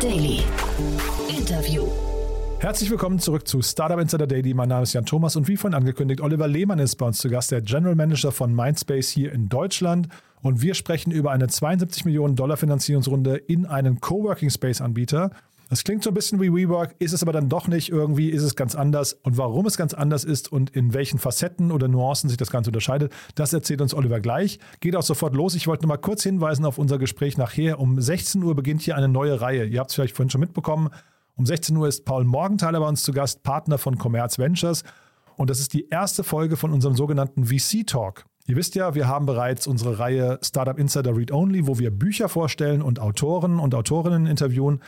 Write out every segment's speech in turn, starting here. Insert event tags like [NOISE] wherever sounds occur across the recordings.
Daily. Interview. Herzlich willkommen zurück zu Startup Insider Daily. Mein Name ist Jan Thomas und wie vorhin angekündigt, Oliver Lehmann ist bei uns zu Gast, der General Manager von Mindspace hier in Deutschland. Und wir sprechen über eine 72 Millionen Dollar Finanzierungsrunde in einen Coworking Space Anbieter. Das klingt so ein bisschen wie WeWork, ist es aber dann doch nicht. Irgendwie ist es ganz anders. Und warum es ganz anders ist und in welchen Facetten oder Nuancen sich das Ganze unterscheidet, das erzählt uns Oliver gleich. Geht auch sofort los. Ich wollte nur mal kurz hinweisen auf unser Gespräch nachher. Um 16 Uhr beginnt hier eine neue Reihe. Ihr habt es vielleicht vorhin schon mitbekommen. Um 16 Uhr ist Paul Morgenthaler bei uns zu Gast, Partner von Commerz Ventures. Und das ist die erste Folge von unserem sogenannten VC Talk. Ihr wisst ja, wir haben bereits unsere Reihe Startup Insider Read Only, wo wir Bücher vorstellen und Autoren und Autorinnen interviewen.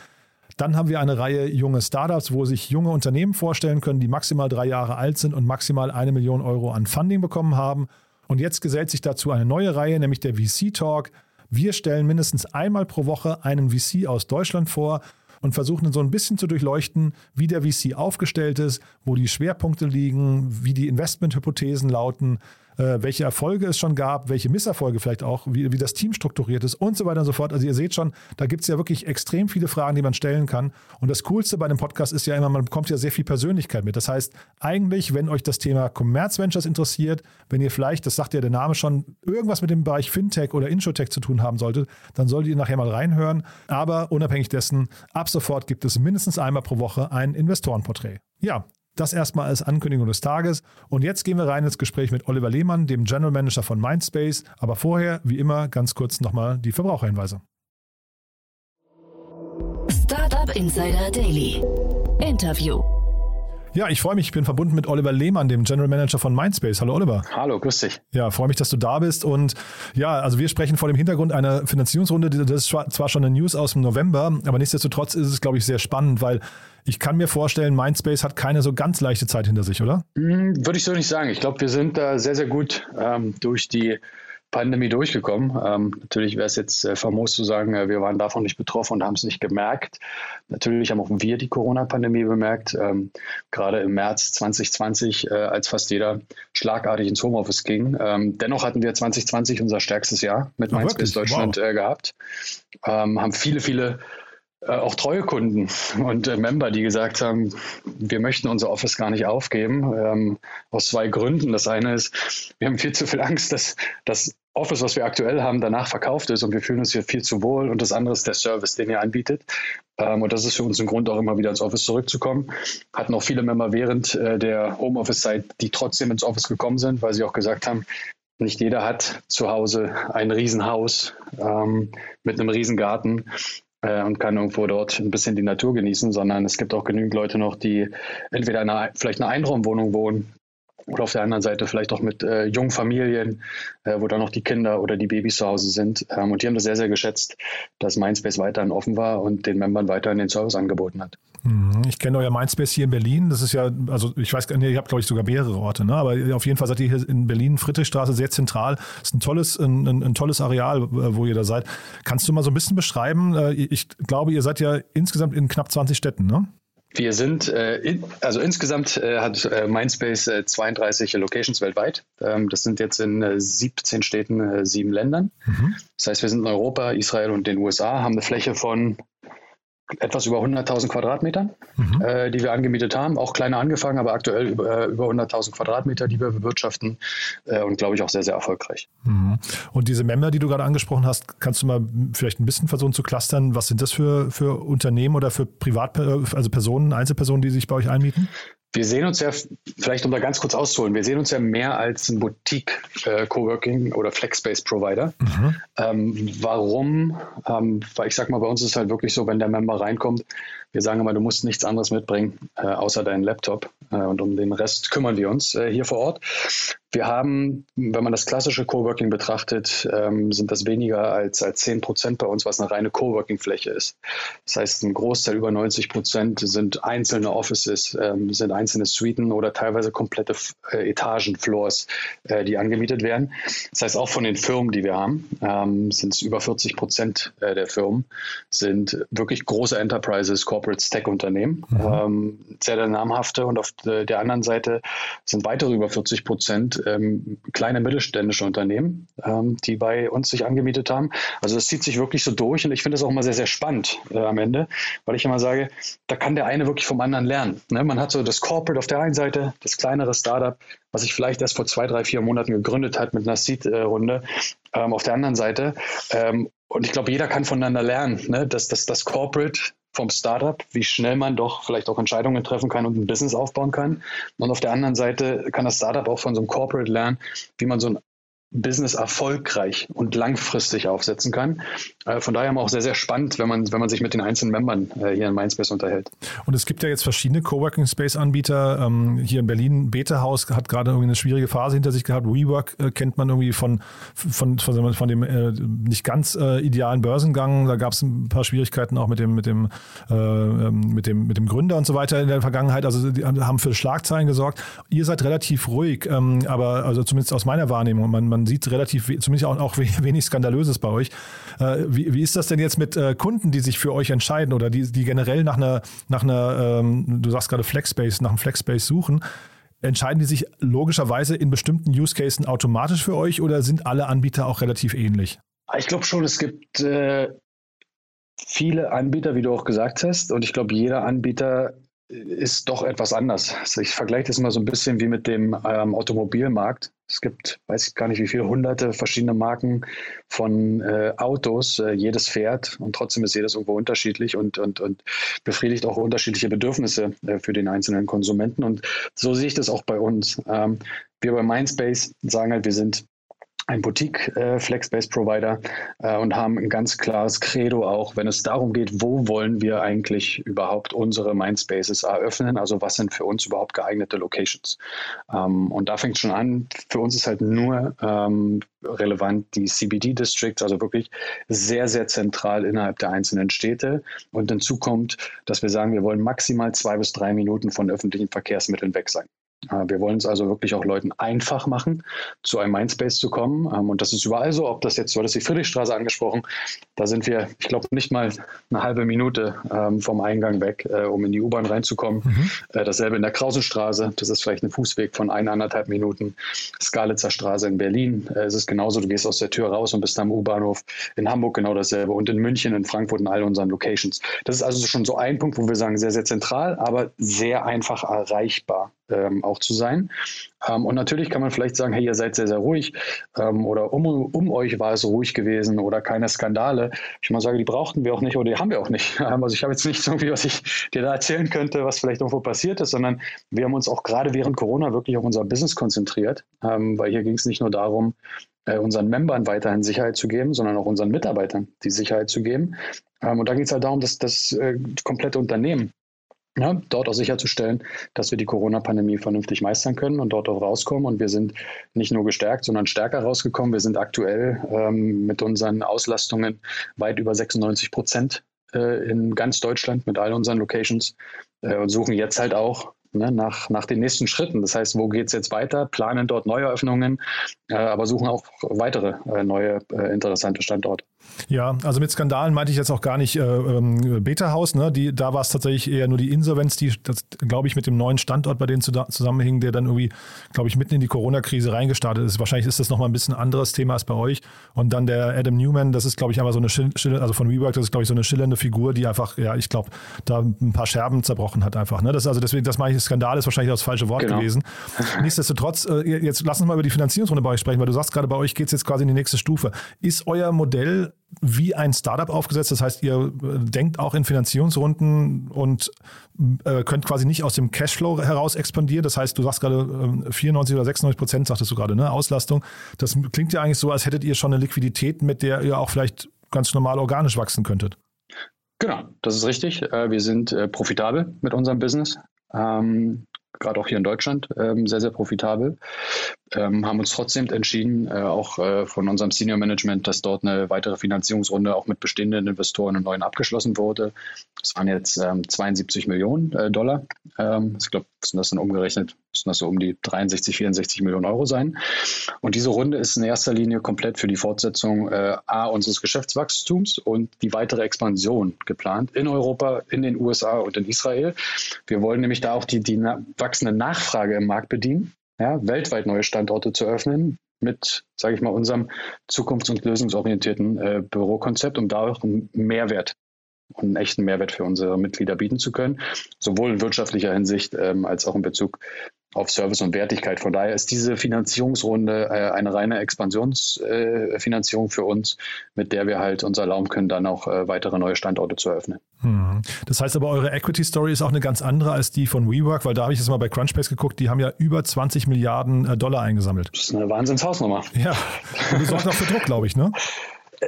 Dann haben wir eine Reihe junge Startups, wo sich junge Unternehmen vorstellen können, die maximal drei Jahre alt sind und maximal eine Million Euro an Funding bekommen haben. Und jetzt gesellt sich dazu eine neue Reihe, nämlich der VC Talk. Wir stellen mindestens einmal pro Woche einen VC aus Deutschland vor und versuchen so ein bisschen zu durchleuchten, wie der VC aufgestellt ist, wo die Schwerpunkte liegen, wie die Investmenthypothesen lauten, welche Erfolge es schon gab, welche Misserfolge vielleicht auch, wie, wie das Team strukturiert ist und so weiter und so fort. Also ihr seht schon, da gibt es ja wirklich extrem viele Fragen, die man stellen kann. Und das Coolste bei dem Podcast ist ja immer, man bekommt ja sehr viel Persönlichkeit mit. Das heißt, eigentlich, wenn euch das Thema Commerz Ventures interessiert, wenn ihr vielleicht, das sagt ja der Name schon, irgendwas mit dem Bereich Fintech oder Introtech zu tun haben solltet, dann solltet ihr nachher mal reinhören. Aber unabhängig dessen, ab sofort gibt es mindestens einmal pro Woche ein Investorenporträt. Ja, das erstmal als Ankündigung des Tages. Und jetzt gehen wir rein ins Gespräch mit Oliver Lehmann, dem General Manager von Mindspace. Aber vorher, wie immer, ganz kurz nochmal die Verbraucherhinweise. Startup Insider Daily. Interview. Ja, ich freue mich. Ich bin verbunden mit Oliver Lehmann, dem General Manager von Mindspace. Hallo Oliver. Hallo, grüß dich. Ja, freue mich, dass du da bist. Und ja, also wir sprechen vor dem Hintergrund einer Finanzierungsrunde. Das ist zwar schon eine News aus dem November, aber nichtsdestotrotz ist es, glaube ich, sehr spannend, weil ich kann mir vorstellen, Mindspace hat keine so ganz leichte Zeit hinter sich, oder? Hm, würde ich so nicht sagen. Ich glaube, wir sind da sehr, sehr gut ähm, durch die Pandemie durchgekommen. Ähm, natürlich wäre es jetzt äh, famos zu sagen, äh, wir waren davon nicht betroffen und haben es nicht gemerkt. Natürlich haben auch wir die Corona-Pandemie bemerkt, ähm, gerade im März 2020, äh, als fast jeder schlagartig ins Homeoffice ging. Ähm, dennoch hatten wir 2020 unser stärkstes Jahr mit Mindspace Deutschland wow. Äh, gehabt, ähm, haben viele, viele auch treue Kunden und äh, Member, die gesagt haben, wir möchten unser Office gar nicht aufgeben, ähm, aus zwei Gründen. Das eine ist, wir haben viel zu viel Angst, dass das Office, was wir aktuell haben, danach verkauft ist und wir fühlen uns hier viel zu wohl. Und das andere ist der Service, den ihr anbietet. Ähm, und das ist für uns ein Grund, auch immer wieder ins Office zurückzukommen. Hatten auch viele Member während äh, der Homeoffice-Zeit, die trotzdem ins Office gekommen sind, weil sie auch gesagt haben, nicht jeder hat zu Hause ein Riesenhaus ähm, mit einem Riesengarten äh, und kann irgendwo dort ein bisschen die Natur genießen, sondern es gibt auch genügend Leute noch, die entweder in einer, vielleicht eine Einraumwohnung wohnen oder auf der anderen Seite vielleicht auch mit äh, jungen Familien, äh, wo dann noch die Kinder oder die Babys zu Hause sind. Ähm, und die haben das sehr, sehr geschätzt, dass Mindspace weiterhin offen war und den Membern weiterhin den Service angeboten hat. Mhm. Ich kenne euer Mindspace hier in Berlin. Das ist ja, also ich weiß gar nicht, ihr habt, glaube ich, sogar mehrere Orte, ne? aber auf jeden Fall seid ihr hier in Berlin, Friedrichstraße, sehr zentral. Das ist ein tolles, ein, ein, ein tolles Areal, wo ihr da seid. Kannst du mal so ein bisschen beschreiben? Äh, ich glaube, ihr seid ja insgesamt in knapp 20 Städten, ne? Wir sind, äh, in, also insgesamt äh, hat äh, Mindspace 32 Locations weltweit. Ähm, das sind jetzt in 17 Städten, sieben Ländern. Mhm. Das heißt, wir sind in Europa, Israel und den USA, haben eine Fläche von etwas über 100.000 Quadratmetern, mhm. äh, die wir angemietet haben. Auch kleiner angefangen, aber aktuell über, über 100.000 Quadratmeter, die wir bewirtschaften äh, und glaube ich auch sehr, sehr erfolgreich. Mhm. Und diese Member, die du gerade angesprochen hast, kannst du mal vielleicht ein bisschen versuchen zu clustern? Was sind das für, für Unternehmen oder für Privat, also Personen, Einzelpersonen, die sich bei euch einmieten? Wir sehen uns ja, vielleicht um da ganz kurz auszuholen, wir sehen uns ja mehr als ein Boutique-Coworking- äh, oder Flex-Space-Provider. Mhm. Ähm, warum? Ähm, weil ich sag mal, bei uns ist es halt wirklich so, wenn der Member reinkommt, wir sagen immer, du musst nichts anderes mitbringen, äh, außer deinen Laptop. Äh, und um den Rest kümmern wir uns äh, hier vor Ort. Wir haben, wenn man das klassische Coworking betrachtet, ähm, sind das weniger als, als 10 Prozent bei uns, was eine reine Coworking-Fläche ist. Das heißt, ein Großteil, über 90 Prozent, sind einzelne Offices, ähm, sind einzelne Suiten oder teilweise komplette äh, Etagenfloors, äh, die angemietet werden. Das heißt, auch von den Firmen, die wir haben, ähm, sind es über 40 Prozent äh, der Firmen, sind wirklich große Enterprises, Corporate Stack-Unternehmen, mhm. ähm, sehr, sehr namhafte. Und auf der anderen Seite sind weitere über 40 Prozent ähm, kleine mittelständische Unternehmen, ähm, die bei uns sich angemietet haben. Also das zieht sich wirklich so durch und ich finde das auch immer sehr, sehr spannend äh, am Ende, weil ich immer sage, da kann der eine wirklich vom anderen lernen. Ne? Man hat so das Corporate auf der einen Seite, das kleinere Startup, was sich vielleicht erst vor zwei, drei, vier Monaten gegründet hat mit einer Seed-Runde ähm, auf der anderen Seite. Ähm, und ich glaube, jeder kann voneinander lernen, ne? dass, dass das Corporate vom Startup, wie schnell man doch vielleicht auch Entscheidungen treffen kann und ein Business aufbauen kann. Und auf der anderen Seite kann das Startup auch von so einem Corporate lernen, wie man so ein Business erfolgreich und langfristig aufsetzen kann. Äh, von daher auch sehr, sehr spannend, wenn man, wenn man sich mit den einzelnen Membern äh, hier in Mindspace unterhält. Und es gibt ja jetzt verschiedene Coworking Space Anbieter. Ähm, hier in Berlin, Beta House hat gerade irgendwie eine schwierige Phase hinter sich gehabt. WeWork äh, kennt man irgendwie von, von, von, von dem nicht ganz idealen Börsengang. Da gab es ein paar Schwierigkeiten auch mit dem, mit dem, ähm, mit dem, mit dem Gründer und so weiter in der Vergangenheit. Also die haben für Schlagzeilen gesorgt. Ihr seid relativ ruhig, ähm, aber also zumindest aus meiner Wahrnehmung. Man, man man sieht relativ, zumindest auch, auch [LAUGHS] wenig Skandalöses bei euch. Äh, wie, wie ist das denn jetzt mit äh, Kunden, die sich für euch entscheiden oder die, die generell nach einer, nach einer ähm, du sagst gerade Flexspace, nach einem Flexspace suchen? Entscheiden die sich logischerweise in bestimmten Use Cases automatisch für euch oder sind alle Anbieter auch relativ ähnlich? Ich glaube schon, es gibt äh, viele Anbieter, wie du auch gesagt hast, und ich glaube, jeder Anbieter ist doch etwas anders. Also ich vergleiche das mal so ein bisschen wie mit dem ähm, Automobilmarkt. Es gibt, weiß ich gar nicht wie viele, hunderte verschiedene Marken von äh, Autos. Äh, jedes fährt und trotzdem ist jedes irgendwo unterschiedlich und, und, und befriedigt auch unterschiedliche Bedürfnisse äh, für den einzelnen Konsumenten. Und so sehe ich das auch bei uns. Ähm, wir bei Mindspace sagen halt, wir sind ein Boutique äh, äh, und haben ein ganz klares Credo auch, wenn es darum geht, wo wollen wir eigentlich überhaupt unsere Mindspaces eröffnen, also was sind für uns überhaupt geeignete Locations. Ähm, und da fängt schon an, für uns ist halt nur ähm, relevant die CBD Districts, also wirklich sehr, sehr zentral innerhalb der einzelnen Städte. Und hinzu kommt, dass wir sagen, wir wollen maximal zwei bis drei Minuten von öffentlichen Verkehrsmitteln weg sein. Äh, wir wollen es also wirklich auch Leuten einfach machen, zu einem Mindspace zu kommen. Ähm, und das ist überall so, ob das jetzt, du hattest die Friedrichstraße angesprochen, da sind wir, ich glaube, nicht mal eine halbe Minute ähm, vom Eingang weg, äh, um in die U-Bahn reinzukommen. Mhm. Äh, dasselbe in der Krausenstraße, das ist vielleicht ein Fußweg von eineinhalb Minuten. Skalitzer Straße in Berlin, es ist genauso, du gehst aus der Tür raus und bist am U-Bahnhof. In Hamburg genau dasselbe und in München, in Frankfurt, in all unseren Locations. Das ist also schon so ein Punkt, wo wir sagen, sehr, sehr zentral, aber sehr einfach erreichbar ähm, auch zu sein. Ähm, und natürlich kann man vielleicht sagen, hey, ihr seid sehr, sehr ruhig ähm, oder um, um euch war es ruhig gewesen oder keine Skandale. Ich mal sage, die brauchten wir auch nicht oder die haben wir auch nicht. [LAUGHS] Also ich habe jetzt nichts irgendwie, was ich dir da erzählen könnte, was vielleicht irgendwo passiert ist, sondern wir haben uns auch gerade während Corona wirklich auf unser Business konzentriert, ähm, weil hier ging es nicht nur darum, äh, unseren Membern weiterhin Sicherheit zu geben, sondern auch unseren Mitarbeitern die Sicherheit zu geben. Ähm, und da geht es halt darum, dass das äh, komplette Unternehmen ja, dort auch sicherzustellen, dass wir die Corona-Pandemie vernünftig meistern können und dort auch rauskommen. Und wir sind nicht nur gestärkt, sondern stärker rausgekommen. Wir sind aktuell ähm, mit unseren Auslastungen weit über 96 Prozent äh, in ganz Deutschland mit all unseren Locations äh, und suchen jetzt halt auch ne, nach, nach den nächsten Schritten. Das heißt, wo geht es jetzt weiter? Planen dort neue Öffnungen, äh, aber suchen auch weitere äh, neue äh, interessante Standorte. Ja, also mit Skandalen meinte ich jetzt auch gar nicht äh, ähm, Beta-Haus. Ne? Die, da war es tatsächlich eher nur die Insolvenz, die, glaube ich, mit dem neuen Standort bei denen zusammenhing, der dann irgendwie, glaube ich, mitten in die Corona-Krise reingestartet ist. Wahrscheinlich ist das nochmal ein bisschen anderes Thema als bei euch. Und dann der Adam Newman, das ist, glaube ich, einfach so eine Schille, also von WeWork, das ist, glaube ich, so eine schillernde Figur, die einfach, ja, ich glaube, da ein paar Scherben zerbrochen hat einfach. Ne? Das, also deswegen, das meine ich, Skandal ist wahrscheinlich das falsche Wort genau. gewesen. [LAUGHS] Nichtsdestotrotz, äh, jetzt lass uns mal über die Finanzierungsrunde bei euch sprechen, weil du sagst gerade, bei euch geht es jetzt quasi in die nächste Stufe. Ist euer Modell wie ein Startup aufgesetzt. Das heißt, ihr äh, denkt auch in Finanzierungsrunden und äh, könnt quasi nicht aus dem Cashflow heraus expandieren. Das heißt, du sagst gerade äh, 94 oder 96 Prozent, sagtest du gerade, ne? Auslastung. Das klingt ja eigentlich so, als hättet ihr schon eine Liquidität, mit der ihr auch vielleicht ganz normal organisch wachsen könntet. Genau, das ist richtig. Äh, wir sind äh, profitabel mit unserem Business. Ähm, gerade auch hier in Deutschland ähm, sehr, sehr profitabel ähm, haben uns trotzdem entschieden, äh, auch äh, von unserem Senior Management, dass dort eine weitere Finanzierungsrunde auch mit bestehenden Investoren und neuen abgeschlossen wurde. Das waren jetzt ähm, 72 Millionen äh, Dollar. Ähm, ich glaube, sind das dann umgerechnet, müssen das so um die 63, 64 Millionen Euro sein. Und diese Runde ist in erster Linie komplett für die Fortsetzung äh, A unseres Geschäftswachstums und die weitere Expansion geplant in Europa, in den USA und in Israel. Wir wollen nämlich da auch die, die wachsende Nachfrage im Markt bedienen ja, weltweit neue Standorte zu öffnen mit, sage ich mal, unserem zukunfts- und lösungsorientierten äh, Bürokonzept, um da auch einen Mehrwert und einen echten Mehrwert für unsere Mitglieder bieten zu können, sowohl in wirtschaftlicher Hinsicht ähm, als auch in Bezug auf Service und Wertigkeit. Von daher ist diese Finanzierungsrunde äh, eine reine Expansionsfinanzierung äh, für uns, mit der wir halt uns erlauben können, dann auch äh, weitere neue Standorte zu eröffnen. Hm. Das heißt aber, eure Equity Story ist auch eine ganz andere als die von WeWork, weil da habe ich jetzt mal bei Crunchbase geguckt, die haben ja über 20 Milliarden äh, Dollar eingesammelt. Das ist eine Wahnsinnshausnummer. Ja, und das sorgt auch für Druck, glaube ich, ne? [LAUGHS]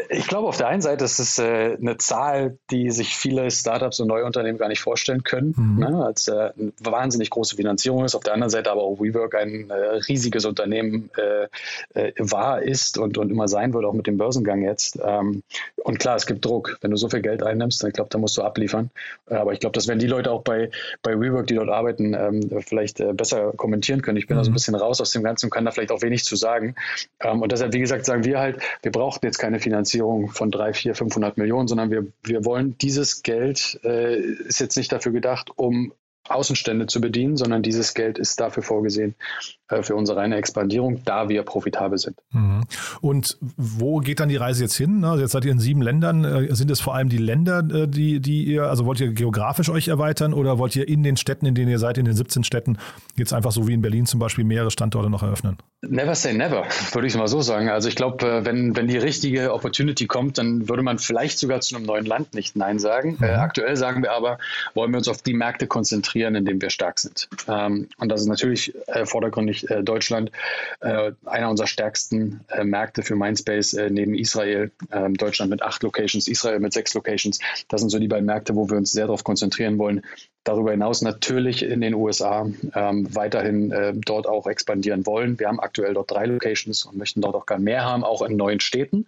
Ich glaube, auf der einen Seite ist es äh, eine Zahl, die sich viele Startups und neue Unternehmen gar nicht vorstellen können, mhm. ne, als äh, eine wahnsinnig große Finanzierung ist. Auf der anderen Seite aber auch WeWork ein äh, riesiges Unternehmen äh, äh, war, ist und, und immer sein wird, auch mit dem Börsengang jetzt. Ähm, und klar, es gibt Druck. Wenn du so viel Geld einnimmst, dann ich glaube, da musst du abliefern. Äh, aber ich glaube, dass wenn die Leute auch bei, bei WeWork, die dort arbeiten, ähm, vielleicht besser kommentieren können. Ich bin mhm. da so ein mhm. bisschen raus aus dem Ganzen und kann da vielleicht auch wenig zu sagen. Ähm, und deshalb, wie gesagt, sagen wir halt, wir brauchen jetzt keine Finanzierung Finanzierung von drei, vier, 500 Millionen, sondern wir, wir wollen dieses Geld, äh, ist jetzt nicht dafür gedacht, um Außenstände zu bedienen, sondern dieses Geld ist dafür vorgesehen, äh, für unsere reine Expandierung, da wir profitabel sind. Mhm. Und wo geht dann die Reise jetzt hin? Also jetzt seid ihr in sieben Ländern. Äh, sind es vor allem die Länder, äh, die, die ihr, also wollt ihr geografisch euch erweitern oder wollt ihr in den Städten, in denen ihr seid, in den 17 Städten, jetzt einfach so wie in Berlin zum Beispiel mehrere Standorte noch eröffnen? Never say never, [LAUGHS] würde ich mal so sagen. Also ich glaube, wenn, wenn die richtige Opportunity kommt, dann würde man vielleicht sogar zu einem neuen Land nicht Nein sagen. Mhm. Äh, aktuell sagen wir aber, wollen wir uns auf die Märkte konzentrieren, in denen wir stark sind. Ähm, und das ist natürlich äh, vordergründig äh, Deutschland, äh, einer unserer stärksten äh, Märkte für Mindspace äh, neben Israel. Ähm, Deutschland mit acht Locations, Israel mit sechs Locations. Das sind so die beiden Märkte, wo wir uns sehr darauf konzentrieren wollen. Darüber hinaus natürlich in den USA ähm, weiterhin dort auch expandieren wollen. Wir haben aktuell dort drei Locations und möchten dort auch gar mehr haben, auch in neuen Städten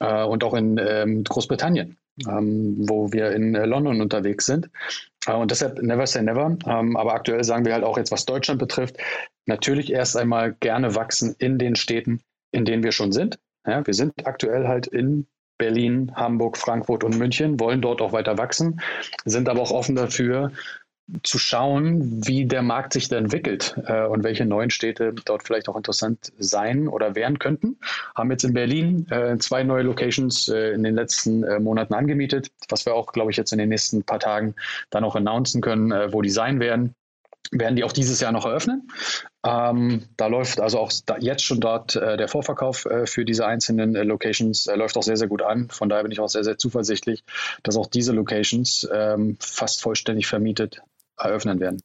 und auch in ähm, Großbritannien, ähm, wo wir in äh, London unterwegs sind. Äh, und deshalb never say never. Ähm, aber aktuell sagen wir halt auch jetzt, was Deutschland betrifft, natürlich erst einmal gerne wachsen in den Städten, in denen wir schon sind. Ja, wir sind aktuell halt in Berlin, Hamburg, Frankfurt und München, wollen dort auch weiter wachsen, sind aber auch offen dafür, zu schauen, wie der Markt sich da entwickelt äh, und welche neuen Städte dort vielleicht auch interessant sein oder werden könnten. Haben jetzt in Berlin äh, zwei neue Locations äh, in den letzten äh, Monaten angemietet, was wir auch, glaube ich, jetzt in den nächsten paar Tagen dann auch announcen können, äh, wo die sein werden werden die auch dieses Jahr noch eröffnen. Ähm, da läuft also auch da jetzt schon dort äh, der Vorverkauf für diese einzelnen Locations läuft auch sehr, sehr gut an. Von daher bin ich auch sehr, sehr zuversichtlich, dass auch diese Locations ähm, fast vollständig vermietet eröffnen werden.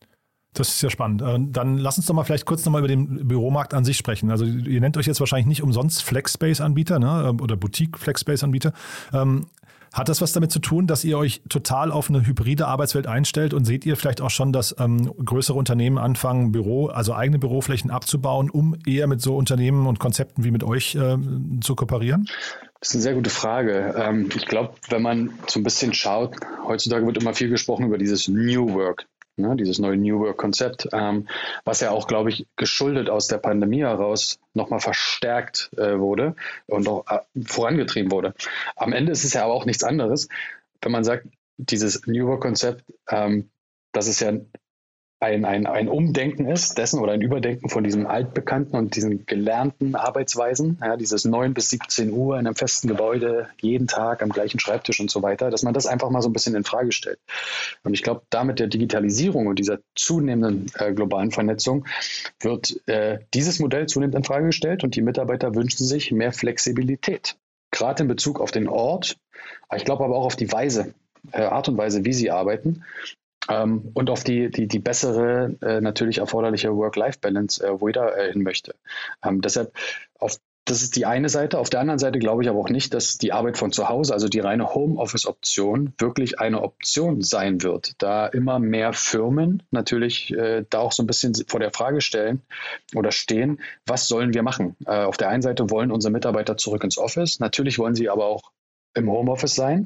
Das ist ja spannend. Äh, dann lass uns doch mal vielleicht kurz nochmal über den Büromarkt an sich sprechen. Also ihr nennt euch jetzt wahrscheinlich nicht umsonst Flexspace-Anbieter ne? oder Boutique-Flexspace-Anbieter. Ähm, hat das was damit zu tun, dass ihr euch total auf eine hybride Arbeitswelt einstellt und seht ihr vielleicht auch schon, dass ähm, größere Unternehmen anfangen, Büro, also eigene Büroflächen abzubauen, um eher mit so Unternehmen und Konzepten wie mit euch äh, zu kooperieren? Das ist eine sehr gute Frage. Ähm, ich glaube, wenn man so ein bisschen schaut, heutzutage wird immer viel gesprochen über dieses New Work ne, dieses neue New Work-Konzept, ähm, was ja auch, glaube ich, geschuldet aus der Pandemie heraus nochmal verstärkt äh, wurde und auch äh, vorangetrieben wurde. Am Ende ist es ja aber auch nichts anderes, wenn man sagt, dieses New Work-Konzept, ähm, das ist ja ein, ein, ein Umdenken ist dessen oder ein Überdenken von diesem altbekannten und diesen gelernten Arbeitsweisen, ja, dieses 9 bis 17 Uhr in einem festen Gebäude, jeden Tag am gleichen Schreibtisch und so weiter, dass man das einfach mal so ein bisschen in Frage stellt. Und ich glaube, da mit der Digitalisierung und dieser zunehmenden äh, globalen Vernetzung wird äh, dieses Modell zunehmend in Frage gestellt und die Mitarbeiter wünschen sich mehr Flexibilität. Gerade in Bezug auf den Ort, ich glaube aber auch auf die Weise, äh, Art und Weise, wie sie arbeiten ähm, und auf die, die, die bessere, äh, natürlich erforderliche Work-Life-Balance, äh, wo jeder äh, hin möchte. Ähm, deshalb, auf, das ist die eine Seite. Auf der anderen Seite glaube ich aber auch nicht, dass die Arbeit von zu Hause, also die reine Homeoffice-Option, wirklich eine Option sein wird, da immer mehr Firmen natürlich äh, da auch so ein bisschen vor der Frage stellen oder stehen, was sollen wir machen? Äh, auf der einen Seite wollen unsere Mitarbeiter zurück ins Office, natürlich wollen sie aber auch im Homeoffice sein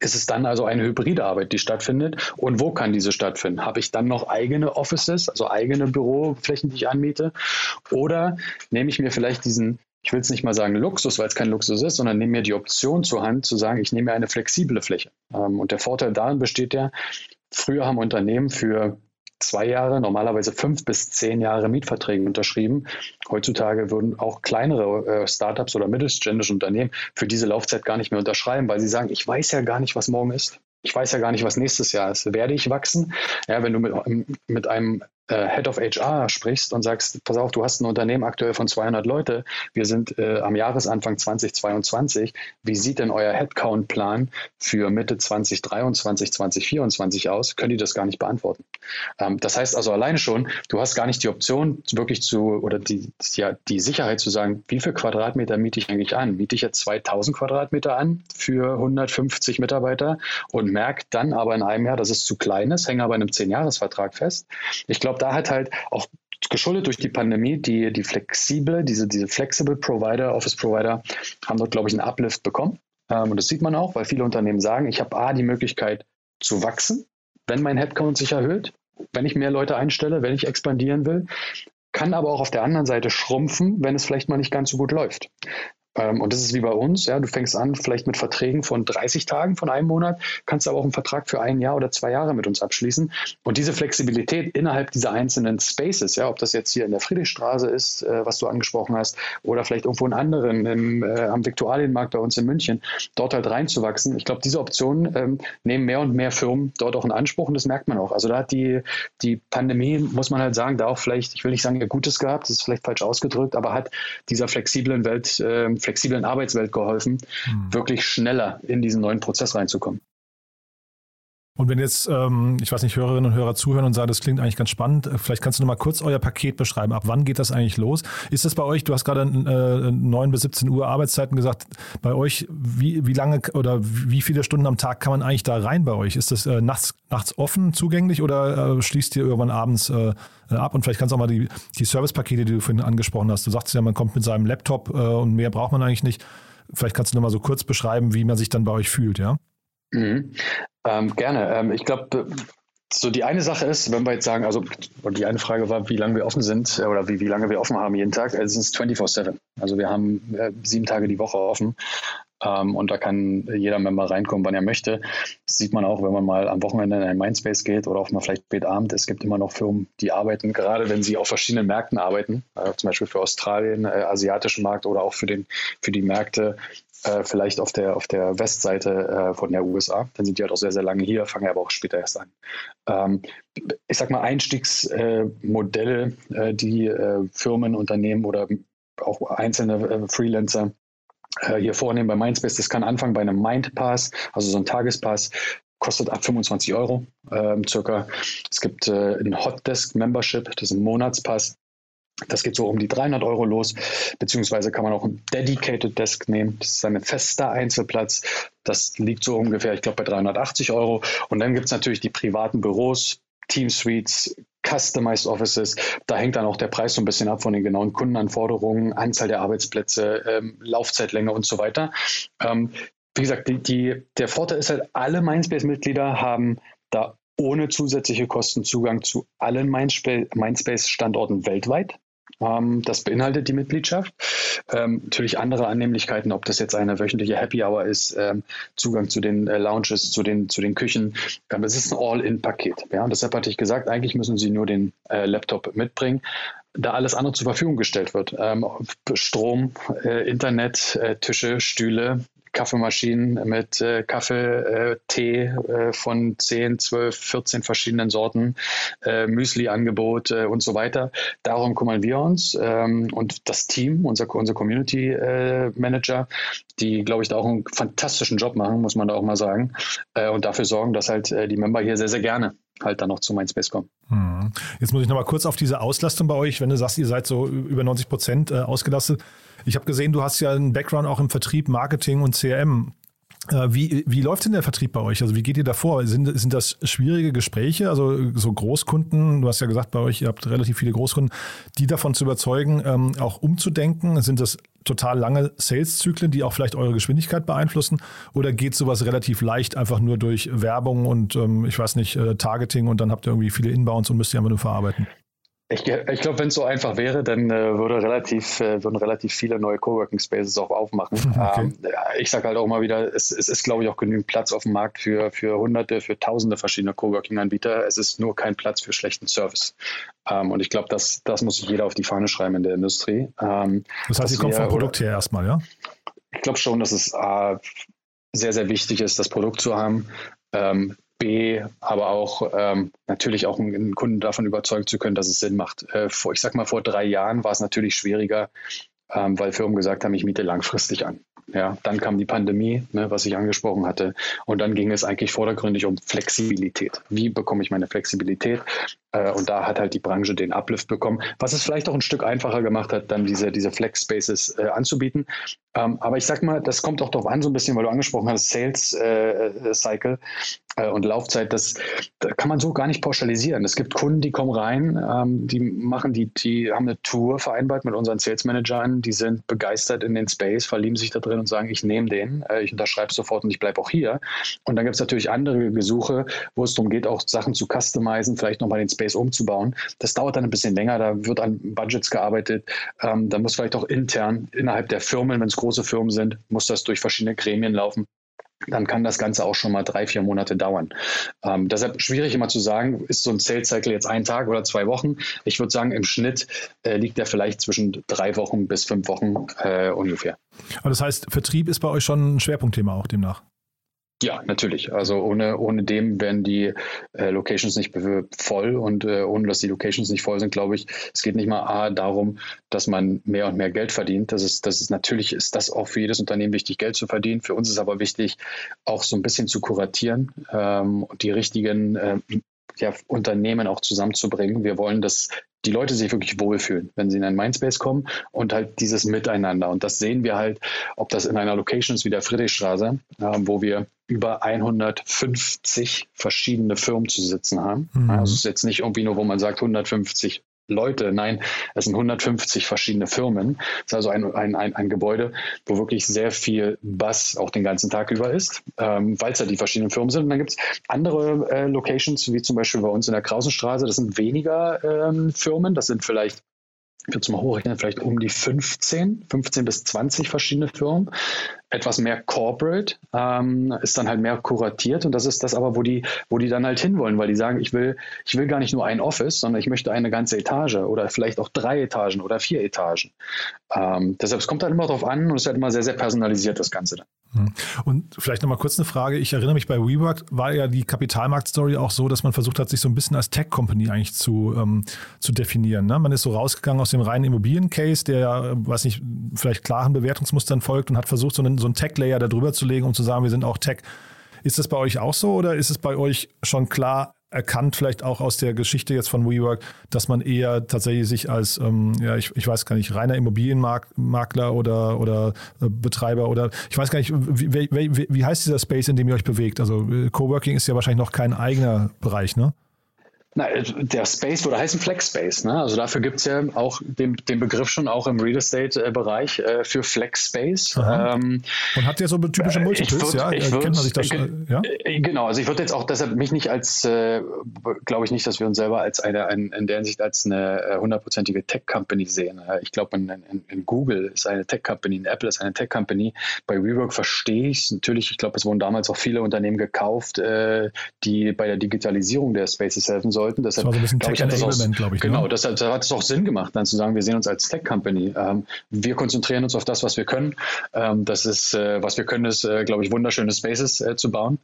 ist es dann also eine hybride Arbeit, die stattfindet? Und wo kann diese stattfinden? Habe ich dann noch eigene Offices, also eigene Büroflächen, die ich anmiete? Oder nehme ich mir vielleicht diesen, ich will es nicht mal sagen Luxus, weil es kein Luxus ist, sondern nehme mir die Option zur Hand, zu sagen, ich nehme mir eine flexible Fläche. Ähm, und der Vorteil darin besteht ja, früher haben Unternehmen für zwei Jahre, normalerweise fünf bis zehn Jahre Mietverträge unterschrieben. Heutzutage würden auch kleinere äh, Startups oder mittelständische Unternehmen für diese Laufzeit gar nicht mehr unterschreiben, weil sie sagen, ich weiß ja gar nicht, was morgen ist. Ich weiß ja gar nicht, was nächstes Jahr ist. Werde ich wachsen? Ja, wenn du mit, mit einem Head of HR sprichst und sagst, pass auf, du hast ein Unternehmen aktuell von 200 Leute, wir sind äh, am Jahresanfang 2022, wie sieht denn euer Headcount-Plan für Mitte 2023, 2024 aus? Können die das gar nicht beantworten. Ähm, das heißt also alleine schon, du hast gar nicht die Option, wirklich zu, oder die, ja, die Sicherheit zu sagen, wie viel Quadratmeter miete ich eigentlich an? Miete ich jetzt 2000 Quadratmeter an für 150 Mitarbeiter und merke dann aber in einem Jahr, dass es zu klein ist, hänge aber in einem 10-Jahres-Vertrag fest. Ich glaube, da hat halt auch geschuldet durch die Pandemie, die, die flexible, diese, diese flexible Provider, Office Provider, haben dort, glaube ich, einen Uplift bekommen. Ähm, und das sieht man auch, weil viele Unternehmen sagen, ich habe A, die Möglichkeit zu wachsen, wenn mein Headcount sich erhöht, wenn ich mehr Leute einstelle, wenn ich expandieren will, kann aber auch auf der anderen Seite schrumpfen, wenn es vielleicht mal nicht ganz so gut läuft. Ähm, und das ist wie bei uns, ja, du fängst an vielleicht mit Verträgen von 30 Tagen von einem Monat, kannst aber auch einen Vertrag für ein Jahr oder zwei Jahre mit uns abschließen. Und diese Flexibilität innerhalb dieser einzelnen Spaces, ja, ob das jetzt hier in der Friedrichstraße ist, äh, was du angesprochen hast, oder vielleicht irgendwo in anderen, im, äh, am Viktualienmarkt bei uns in München, dort halt reinzuwachsen. Ich glaube, diese Optionen ähm, nehmen mehr und mehr Firmen dort auch in Anspruch und das merkt man auch. Also da hat die, die Pandemie, muss man halt sagen, da auch vielleicht, ich will nicht sagen, ihr Gutes gehabt, das ist vielleicht falsch ausgedrückt, aber hat dieser flexiblen Welt äh, flexiblen Arbeitswelt geholfen, mhm. wirklich schneller in diesen neuen Prozess reinzukommen. Und wenn jetzt, ähm, ich weiß nicht, Hörerinnen und Hörer zuhören und sagen, das klingt eigentlich ganz spannend, äh, vielleicht kannst du noch mal kurz euer Paket beschreiben. Ab wann geht das eigentlich los? Ist das bei euch, du hast gerade äh, 9 bis 17 Uhr Arbeitszeiten gesagt, bei euch, wie, wie lange oder wie viele Stunden am Tag kann man eigentlich da rein bei euch? Ist das äh, nachts, nachts offen zugänglich oder äh, schließt ihr irgendwann abends äh, äh, ab? Und vielleicht kannst du auch mal die, die Servicepakete, die du vorhin angesprochen hast, du sagst ja, man kommt mit seinem Laptop äh, und mehr braucht man eigentlich nicht. Vielleicht kannst du noch mal so kurz beschreiben, wie man sich dann bei euch fühlt, ja? Mhm. Ähm, gerne. Ähm, ich glaube, so die eine Sache ist, wenn wir jetzt sagen, also die eine Frage war, wie lange wir offen sind äh, oder wie, wie lange wir offen haben jeden Tag. Es ist 24-7. Also wir haben äh, sieben Tage die Woche offen. Ähm, und da kann jeder Member reinkommen, wann er möchte. Das sieht man auch, wenn man mal am Wochenende in ein Mindspace geht oder auch mal vielleicht spät Abend. Es gibt immer noch Firmen, die arbeiten, gerade wenn sie auf verschiedenen Märkten arbeiten, äh, zum Beispiel für Australien, äh, asiatischen Markt oder auch für, den, für die Märkte äh, vielleicht auf der, auf der Westseite äh, von der USA. Dann sind die halt auch sehr, sehr lange hier, fangen aber auch später erst an. Ähm, ich sag mal, Einstiegsmodelle, äh, die äh, Firmen, Unternehmen oder auch einzelne äh, Freelancer hier vornehmen bei Mindspace, das kann anfangen bei einem Mindpass, also so ein Tagespass, kostet ab 25 Euro ähm, circa. Es gibt äh, ein Hotdesk Membership, das ist ein Monatspass. Das geht so um die 300 Euro los, beziehungsweise kann man auch ein Dedicated Desk nehmen. Das ist ein fester Einzelplatz. Das liegt so ungefähr, ich glaube, bei 380 Euro. Und dann gibt es natürlich die privaten Büros, Team Suites, Customized Offices. Da hängt dann auch der Preis so ein bisschen ab von den genauen Kundenanforderungen, Anzahl der Arbeitsplätze, ähm, Laufzeitlänge und so weiter. Ähm, wie gesagt, die, die, der Vorteil ist halt, alle Mindspace-Mitglieder haben da ohne zusätzliche Kosten Zugang zu allen Mindspace-Standorten weltweit. Ähm, das beinhaltet die Mitgliedschaft. Ähm, natürlich andere Annehmlichkeiten, ob das jetzt eine wöchentliche Happy Hour ist, ähm, Zugang zu den äh, Lounges, zu den, zu den Küchen. Ähm, es ist ein All-In-Paket. Ja? Und deshalb hatte ich gesagt, eigentlich müssen Sie nur den äh, Laptop mitbringen da alles andere zur Verfügung gestellt wird. Ähm, Strom, äh, Internet, äh, Tische, Stühle, Kaffeemaschinen mit äh, Kaffee, äh, Tee äh, von 10, 12, 14 verschiedenen Sorten, äh, Müsli-Angebot äh, und so weiter. Darum kümmern wir uns ähm, und das Team, unser, unser Community äh, Manager, die, glaube ich, da auch einen fantastischen Job machen, muss man da auch mal sagen, und dafür sorgen, dass halt die Member hier sehr, sehr gerne halt dann noch zu Mindspace kommen. Hm. Jetzt muss ich nochmal kurz auf diese Auslastung bei euch, wenn du sagst, ihr seid so über 90 Prozent ausgelastet. Ich habe gesehen, du hast ja einen Background auch im Vertrieb, Marketing und CRM. Äh, wie, wie läuft denn der Vertrieb bei euch? Also wie geht ihr da vor? Sind, sind das schwierige Gespräche? Also so Großkunden, du hast ja gesagt, bei euch, ihr habt relativ viele Großkunden, die davon zu überzeugen, ähm, auch umzudenken? Sind das total lange Sales-Zyklen, die auch vielleicht eure Geschwindigkeit beeinflussen? Oder geht sowas relativ leicht einfach nur durch Werbung und ähm, ich weiß nicht, äh, Targeting und dann habt ihr irgendwie viele Inbounds und müsst ihr einfach nur verarbeiten? Ich, ich glaube, wenn es so einfach wäre, dann äh, würde relativ, äh, würden relativ viele neue Coworking Spaces auch aufmachen. [LAUGHS] Okay. Ähm, ich sage halt auch mal wieder, es, es ist, glaube ich, auch genügend Platz auf dem Markt für, für hunderte, für tausende verschiedene Coworking-Anbieter. Es ist nur kein Platz für schlechten Service. Ähm, und ich glaube, das, das muss sich jeder auf die Fahne schreiben in der Industrie. Ähm, das heißt, sie kommt vom Produkt her erstmal, ja? Ich glaube schon, dass es äh, sehr, sehr wichtig ist, das Produkt zu haben. Ähm, B, aber auch ähm, natürlich auch einen Kunden davon überzeugen zu können, dass es Sinn macht. Äh, vor, ich sag mal, vor drei Jahren war es natürlich schwieriger, ähm, weil Firmen gesagt haben, ich miete langfristig an. Ja, dann kam die Pandemie, ne, was ich angesprochen hatte, und dann ging es eigentlich vordergründig um Flexibilität. Wie bekomme ich meine Flexibilität? Äh, und da hat halt die Branche den Uplift bekommen, was es vielleicht auch ein Stück einfacher gemacht hat, dann diese, diese Flex Spaces äh, anzubieten. Ähm, aber ich sag mal, das kommt auch darauf an, so ein bisschen, weil du angesprochen hast, Sales äh, Cycle äh, und Laufzeit, das, das kann man so gar nicht pauschalisieren. Es gibt Kunden, die kommen rein, ähm, die machen die, die haben eine Tour vereinbart mit unseren Sales Managern, die sind begeistert in den Space, verlieben sich da drin und sagen, ich nehme den, äh, ich unterschreibe sofort und ich bleibe auch hier. Und dann gibt es natürlich andere Gesuche, wo es darum geht, auch Sachen zu customizen, vielleicht nochmal den Space umzubauen. Das dauert dann ein bisschen länger, da wird an Budgets gearbeitet, ähm, da muss vielleicht auch intern innerhalb der Firmen, wenn es große Firmen sind, muss das durch verschiedene Gremien laufen dann kann das Ganze auch schon mal drei, vier Monate dauern. Ähm, deshalb schwierig immer zu sagen, ist so ein Sales Cycle jetzt ein Tag oder zwei Wochen? Ich würde sagen, im Schnitt äh, liegt der vielleicht zwischen drei Wochen bis fünf Wochen äh, ungefähr. Aber das heißt, Vertrieb ist bei euch schon ein Schwerpunktthema auch demnach? Ja, natürlich. Also ohne, ohne dem wären die äh, Locations nicht voll und äh, ohne dass die Locations nicht voll sind, glaube ich, es geht nicht mal A, darum, dass man mehr und mehr Geld verdient. Das ist, das ist natürlich ist das auch für jedes Unternehmen wichtig, Geld zu verdienen. Für uns ist aber wichtig, auch so ein bisschen zu kuratieren ähm, und die richtigen äh, ja, Unternehmen auch zusammenzubringen. Wir wollen, dass die Leute sich wirklich wohlfühlen, wenn sie in ein Mindspace kommen und halt dieses Miteinander. Und das sehen wir halt, ob das in einer Location ist wie der Friedrichstraße, äh, wo wir über 150 verschiedene Firmen zu sitzen haben. Mhm. Also es ist jetzt nicht irgendwie nur, wo man sagt 150 Leute. Nein, es sind 150 verschiedene Firmen. Es ist also ein, ein, ein, ein Gebäude, wo wirklich sehr viel Bass auch den ganzen Tag über ist, ähm, weil es ja die verschiedenen Firmen sind. Und dann gibt es andere äh, Locations, wie zum Beispiel bei uns in der Krausenstraße. Das sind weniger ähm, Firmen. Das sind vielleicht ich würde es mal hochrechnen, vielleicht um die 15, 15 bis 20 verschiedene Firmen etwas mehr corporate, ähm, ist dann halt mehr kuratiert und das ist das aber, wo die, wo die dann halt hinwollen, weil die sagen, ich will, ich will gar nicht nur ein Office, sondern ich möchte eine ganze Etage oder vielleicht auch drei Etagen oder vier Etagen. Ähm, deshalb, es kommt dann immer darauf an und es ist halt immer sehr, sehr personalisiert, das Ganze dann. Hm. Und vielleicht nochmal kurz eine Frage. Ich erinnere mich, bei WeWork war ja die Kapitalmarkt-Story auch so, dass man versucht hat, sich so ein bisschen als Tech-Company eigentlich zu, ähm, zu definieren. Ne? Man ist so rausgegangen aus dem reinen Immobilien-Case, der ja, weiß nicht, vielleicht klaren Bewertungsmustern folgt und hat versucht, so einen, so einen Tech-Layer da drüber zu legen, um zu sagen, wir sind auch Tech. Ist das bei euch auch so oder ist es bei euch schon klar erkannt, vielleicht auch aus der Geschichte jetzt von WeWork, dass man eher tatsächlich sich als, ähm, ja, ich, ich weiß gar nicht, reiner Immobilienmakler oder, oder äh, Betreiber oder ich weiß gar nicht, wie, wie, wie heißt dieser Space, in dem ihr euch bewegt? Also äh, Coworking ist ja wahrscheinlich noch kein eigener Bereich, ne? Na, äh, der Space würde heißen Flex Space. Ne? Also dafür gibt es ja auch den, den Begriff schon auch im Real Estate-Bereich äh, für Flex Space. Ähm, Und hat ja so typische äh, Multiples, würd, ja? Würd, Kennt man sich das? Äh, ja? Genau, also ich würde jetzt auch deshalb mich nicht als, äh, glaube ich nicht, dass wir uns selber als eine, ein, in der Hinsicht als eine hundertprozentige Tech-Company sehen. Ich glaube, in, in, in, Google ist eine Tech-Company, in Apple ist eine Tech-Company. Bei WeWork verstehe ich es natürlich. Ich glaube, es wurden damals auch viele Unternehmen gekauft, die bei der Digitalisierung der Spaces helfen sollen sollten. Deshalb, das war so ein bisschen Tech-Enablement, glaube ich. Genau, ne? deshalb hat es auch Sinn gemacht, dann zu sagen, wir sehen uns als Tech-Company. Ähm, wir konzentrieren uns auf das, was wir können. Ähm, das ist, äh, was wir können, ist, äh, glaube ich, wunderschöne Spaces äh, zu bauen.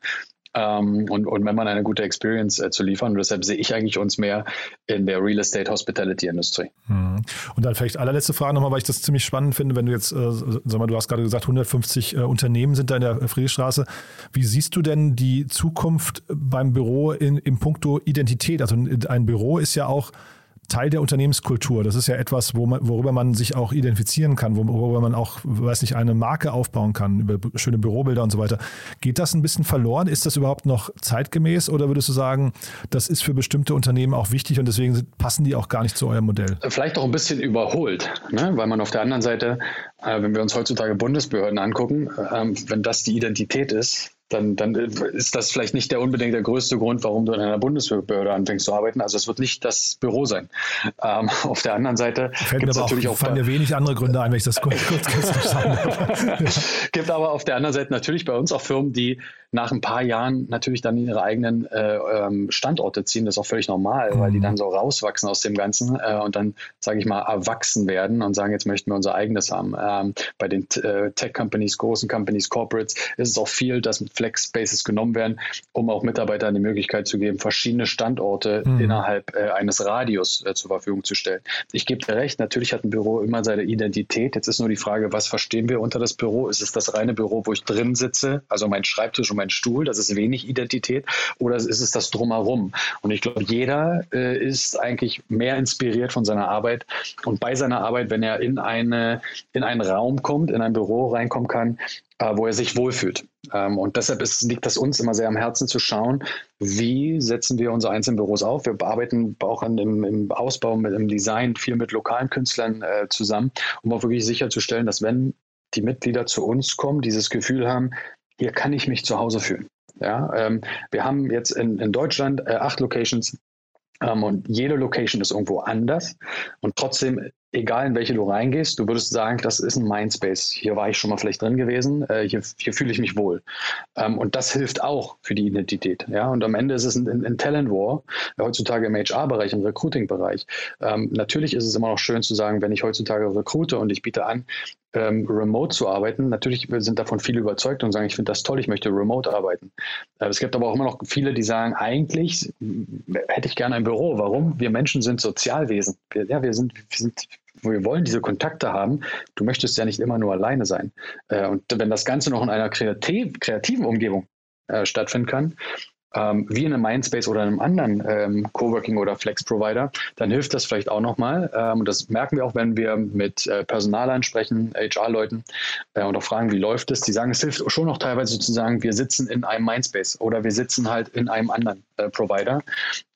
Ähm, und, und wenn man eine gute Experience äh, zu liefern. Und deshalb sehe ich eigentlich uns mehr in der Real Estate Hospitality Industrie. Mhm. Und dann vielleicht allerletzte Frage nochmal, weil ich das ziemlich spannend finde, wenn du jetzt, äh, sag mal, du hast gerade gesagt, 150 äh, Unternehmen sind da in der Friedrichstraße. Wie siehst du denn die Zukunft beim Büro in, im Punkto Identität? Also ein Büro ist ja auch Teil der Unternehmenskultur. Das ist ja etwas, wo man, worüber man sich auch identifizieren kann, worüber man auch, weiß nicht, eine Marke aufbauen kann, über schöne Bürobilder und so weiter. Geht das ein bisschen verloren? Ist das überhaupt noch zeitgemäß oder würdest du sagen, das ist für bestimmte Unternehmen auch wichtig und deswegen passen die auch gar nicht zu eurem Modell? Vielleicht auch ein bisschen überholt, ne? weil man auf der anderen Seite, äh, wenn wir uns heutzutage Bundesbehörden angucken, äh, wenn das die Identität ist, dann, dann ist das vielleicht nicht der unbedingt der größte Grund, warum du in einer Bundesbehörde anfängst zu arbeiten. Also es wird nicht das Büro sein. Ähm, [LAUGHS] auf der anderen Seite gibt es natürlich auch, auch fallen mir wenig andere Gründe ein, wenn ich das kurz, kurz, darf. [LAUGHS] gibt aber auf der anderen Seite natürlich bei uns auch Firmen, die nach ein paar Jahren natürlich dann ihre eigenen äh, ähm, Standorte ziehen. Das ist auch völlig normal, mhm. weil die mhm. dann so rauswachsen aus dem Ganzen äh, und dann, sage ich mal, erwachsen werden und sagen, jetzt möchten wir unser eigenes haben. Ähm, bei den äh, Tech-Companies, großen Companies, Corporates ist es auch viel, dass Flex Spaces genommen werden, um auch Mitarbeitern die Möglichkeit zu geben, verschiedene Standorte mhm. innerhalb äh, eines Radius äh, zur Verfügung zu stellen. Ich gebe dir recht, natürlich hat ein Büro immer seine Identität. Jetzt ist nur die Frage, was verstehen wir unter das Büro? Ist es das reine Büro, wo ich drin sitze, also mein Schreibtisch und mein Stuhl, das ist wenig Identität, oder ist es das drumherum? Und ich glaube, jeder äh, ist eigentlich mehr inspiriert von seiner Arbeit und bei seiner Arbeit, wenn er in, eine, in einen Raum kommt, in ein Büro reinkommen kann, wo er sich wohlfühlt. Ähm, und deshalb ist, liegt das uns immer sehr am Herzen zu schauen, wie setzen wir unsere einzelnen Büros auf. Wir arbeiten auch an, im, im Ausbau, mit, im Design viel mit lokalen Künstlern äh, zusammen, um auch wirklich sicherzustellen, dass wenn die Mitglieder zu uns kommen, dieses Gefühl haben, hier kann ich mich zu Hause fühlen. Ja, ähm, wir haben jetzt in, in Deutschland äh, acht Locations ähm, und jede Location ist irgendwo anders und trotzdem egal in welche du reingehst, du würdest sagen, das ist ein Mindspace. Hier war ich schon mal vielleicht drin gewesen, äh, hier, hier fühle ich mich wohl. Ähm, und das hilft auch für die Identität. Ja? Und am Ende ist es ein, ein Talent War, äh, heutzutage im HR-Bereich, im Recruiting-Bereich. Ähm, natürlich ist es immer noch schön zu sagen, wenn ich heutzutage rekrute und ich biete an, ähm, remote zu arbeiten. Natürlich sind davon viele überzeugt und sagen, ich finde das toll, ich möchte remote arbeiten. Äh, es gibt aber auch immer noch viele, die sagen, eigentlich hätte ich gerne ein Büro. Warum? Wir Menschen sind Sozialwesen. Wir, ja, wir sind, wir sind wir wollen diese Kontakte haben. Du möchtest ja nicht immer nur alleine sein. Äh, und wenn das Ganze noch in einer kreativ, kreativen Umgebung äh, stattfinden kann, ähm, wie in einem Mindspace oder einem anderen ähm, Coworking oder Flex-Provider, dann hilft das vielleicht auch nochmal. Ähm, und das merken wir auch, wenn wir mit äh, Personalern sprechen, HR-Leuten äh, und auch fragen, wie läuft es. Die sagen, es hilft schon noch teilweise sozusagen, wir sitzen in einem Mindspace oder wir sitzen halt in einem anderen äh, Provider.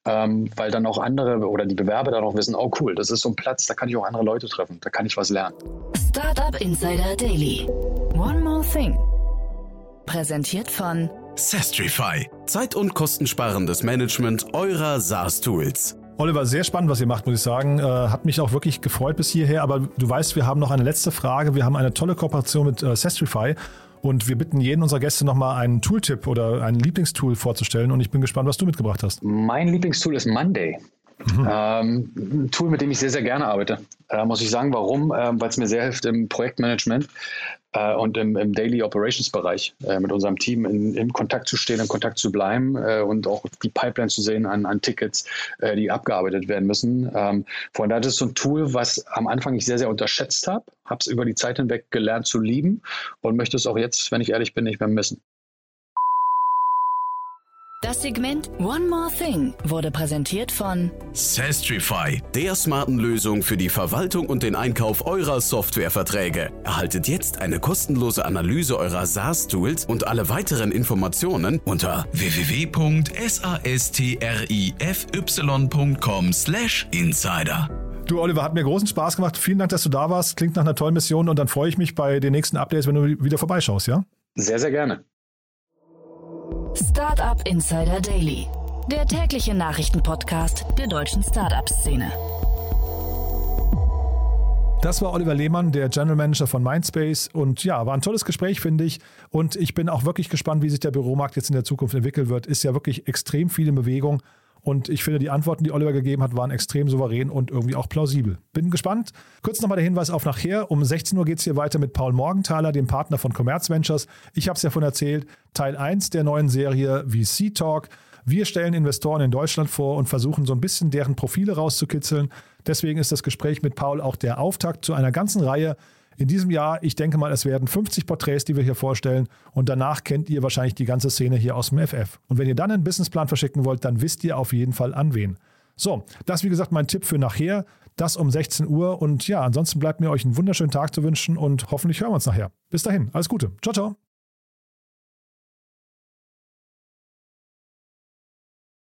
Ähm, weil dann auch andere oder die Bewerber dann auch wissen, oh cool, das ist so ein Platz, da kann ich auch andere Leute treffen, da kann ich was lernen. Startup Insider Daily. One more thing. Präsentiert von Sestrify. Zeit- und kostensparendes Management eurer SaaS-Tools. Oliver, sehr spannend, was ihr macht, muss ich sagen. Äh, hat mich auch wirklich gefreut bis hierher. Aber du weißt, wir haben noch eine letzte Frage. Wir haben eine tolle Kooperation mit äh, Sestrify. Und wir bitten jeden unserer Gäste nochmal einen Tooltip oder ein Lieblingstool vorzustellen. Und ich bin gespannt, was du mitgebracht hast. Mein Lieblingstool ist Monday. Mhm. Ähm, ein Tool, mit dem ich sehr, sehr gerne arbeite. Äh, muss ich sagen, warum? Ähm, Weil es mir sehr hilft im Projektmanagement äh, und im, im, Daily Operations Bereich äh, mit unserem Team in, in, Kontakt zu stehen, in Kontakt zu bleiben äh, und auch die Pipeline zu sehen an, an Tickets, äh, die abgearbeitet werden müssen. Ähm, von daher ist es so ein Tool, was am Anfang ich sehr, sehr unterschätzt habe, habe es über die Zeit hinweg gelernt zu lieben und möchte es auch jetzt, wenn ich ehrlich bin, nicht mehr missen. Das Segment One More Thing wurde präsentiert von Sastrify, der smarten Lösung für die Verwaltung und den Einkauf eurer Softwareverträge. Erhaltet jetzt eine kostenlose Analyse eurer SaaS-Tools und alle weiteren Informationen unter www.sastrify.com/insider. Du, Oliver, hat mir großen Spaß gemacht. Vielen Dank, dass du da warst. Klingt nach einer tollen Mission und dann freue ich mich bei den nächsten Updates, wenn du wieder vorbeischaust, ja? Sehr, sehr gerne. Startup Insider Daily, der tägliche Nachrichtenpodcast der deutschen Startup-Szene. Das war Oliver Lehmann, der General Manager von Mindspace. Und ja, war ein tolles Gespräch, finde ich. Und ich bin auch wirklich gespannt, wie sich der Büromarkt jetzt in der Zukunft entwickeln wird. Ist ja wirklich extrem viel in Bewegung. Und ich finde, die Antworten, die Oliver gegeben hat, waren extrem souverän und irgendwie auch plausibel. Bin gespannt. Kurz nochmal der Hinweis auf nachher. Um 16 Uhr geht es hier weiter mit Paul Morgenthaler, dem Partner von Commerz Ventures. Ich habe es ja von erzählt. Teil 1 der neuen Serie VC Talk. Wir stellen Investoren in Deutschland vor und versuchen so ein bisschen deren Profile rauszukitzeln. Deswegen ist das Gespräch mit Paul auch der Auftakt zu einer ganzen Reihe in diesem Jahr, ich denke mal, es werden 50 Porträts, die wir hier vorstellen. Und danach kennt ihr wahrscheinlich die ganze Szene hier aus dem FF. Und wenn ihr dann einen Businessplan verschicken wollt, dann wisst ihr auf jeden Fall an wen. So, das wie gesagt mein Tipp für nachher. Das um 16 Uhr. Und ja, ansonsten bleibt mir euch einen wunderschönen Tag zu wünschen und hoffentlich hören wir uns nachher. Bis dahin, alles Gute. Ciao, ciao.